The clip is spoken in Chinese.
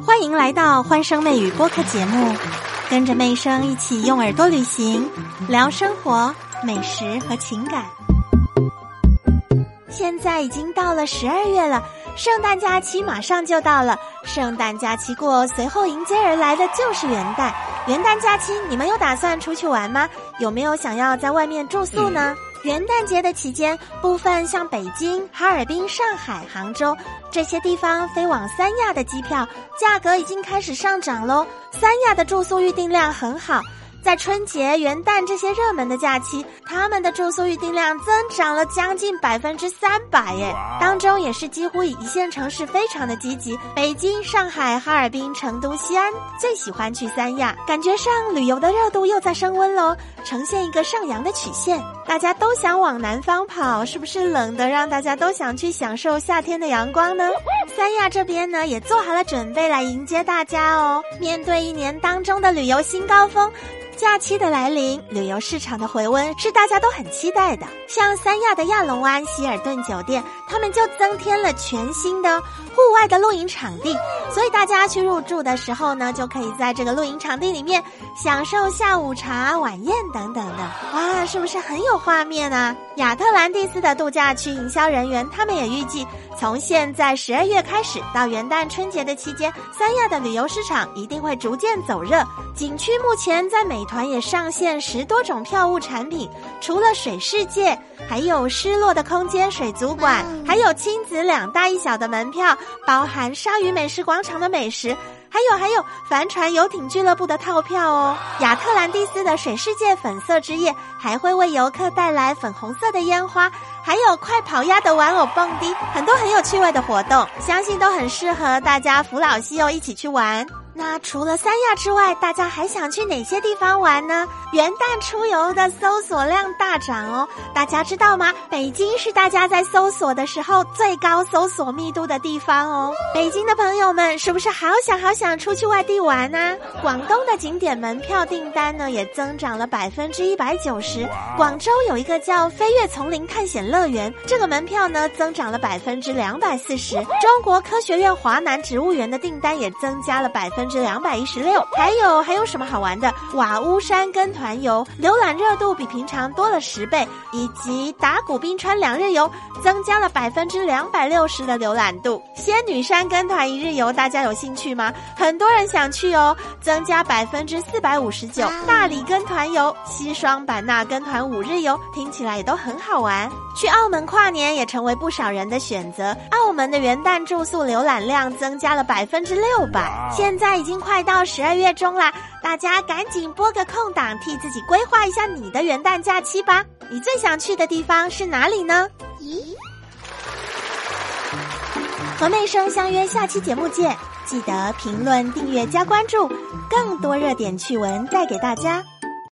欢迎来到欢声妹语播客节目，跟着妹声一起用耳朵旅行，聊生活、美食和情感。现在已经到了十二月了，圣诞假期马上就到了。圣诞假期过，随后迎接而来的就是元旦。元旦假期，你们有打算出去玩吗？有没有想要在外面住宿呢？元旦节的期间，部分像北京、哈尔滨、上海、杭州这些地方飞往三亚的机票价格已经开始上涨喽。三亚的住宿预订量很好。在春节、元旦这些热门的假期，他们的住宿预订量增长了将近百分之三百耶！当中也是几乎以一线城市非常的积极，北京、上海、哈尔滨、成都、西安最喜欢去三亚，感觉上旅游的热度又在升温喽，呈现一个上扬的曲线，大家都想往南方跑，是不是冷的让大家都想去享受夏天的阳光呢？三亚这边呢也做好了准备来迎接大家哦，面对一年当中的旅游新高峰。假期的来临，旅游市场的回温是大家都很期待的。像三亚的亚龙湾希尔顿酒店，他们就增添了全新的户外的露营场地，所以大家去入住的时候呢，就可以在这个露营场地里面享受下午茶、晚宴等等的。哇，是不是很有画面啊？亚特兰蒂斯的度假区营销人员，他们也预计，从现在十二月开始到元旦春节的期间，三亚的旅游市场一定会逐渐走热。景区目前在美团也上线十多种票务产品，除了水世界，还有失落的空间水族馆，还有亲子两大一小的门票，包含鲨鱼美食广场的美食，还有还有帆船游艇俱乐部的套票哦。亚特兰蒂斯的水世界粉色之夜还会为游客带来粉红色的烟花，还有快跑鸭的玩偶蹦迪，很多很有趣味的活动，相信都很适合大家扶老携幼一起去玩。那除了三亚之外，大家还想去哪些地方玩呢？元旦出游的搜索量大涨哦，大家知道吗？北京是大家在搜索的时候最高搜索密度的地方哦。北京的朋友们是不是好想好想出去外地玩呢？广东的景点门票订单呢也增长了百分之一百九十。广州有一个叫飞跃丛林探险乐园，这个门票呢增长了百分之两百四十。中国科学院华南植物园的订单也增加了百分。分之两百一十六，还有还有什么好玩的？瓦屋山跟团游浏览热度比平常多了十倍，以及打鼓冰川两日游增加了百分之两百六十的浏览度。仙女山跟团一日游，大家有兴趣吗？很多人想去哦，增加百分之四百五十九。大理跟团游、西双版纳跟团五日游，听起来也都很好玩。去澳门跨年也成为不少人的选择。澳门的元旦住宿浏览量增加了百分之六百。现在。已经快到十二月中啦，大家赶紧拨个空档，替自己规划一下你的元旦假期吧。你最想去的地方是哪里呢？咦，和妹生相约下期节目见，记得评论、订阅、加关注，更多热点趣闻带给大家。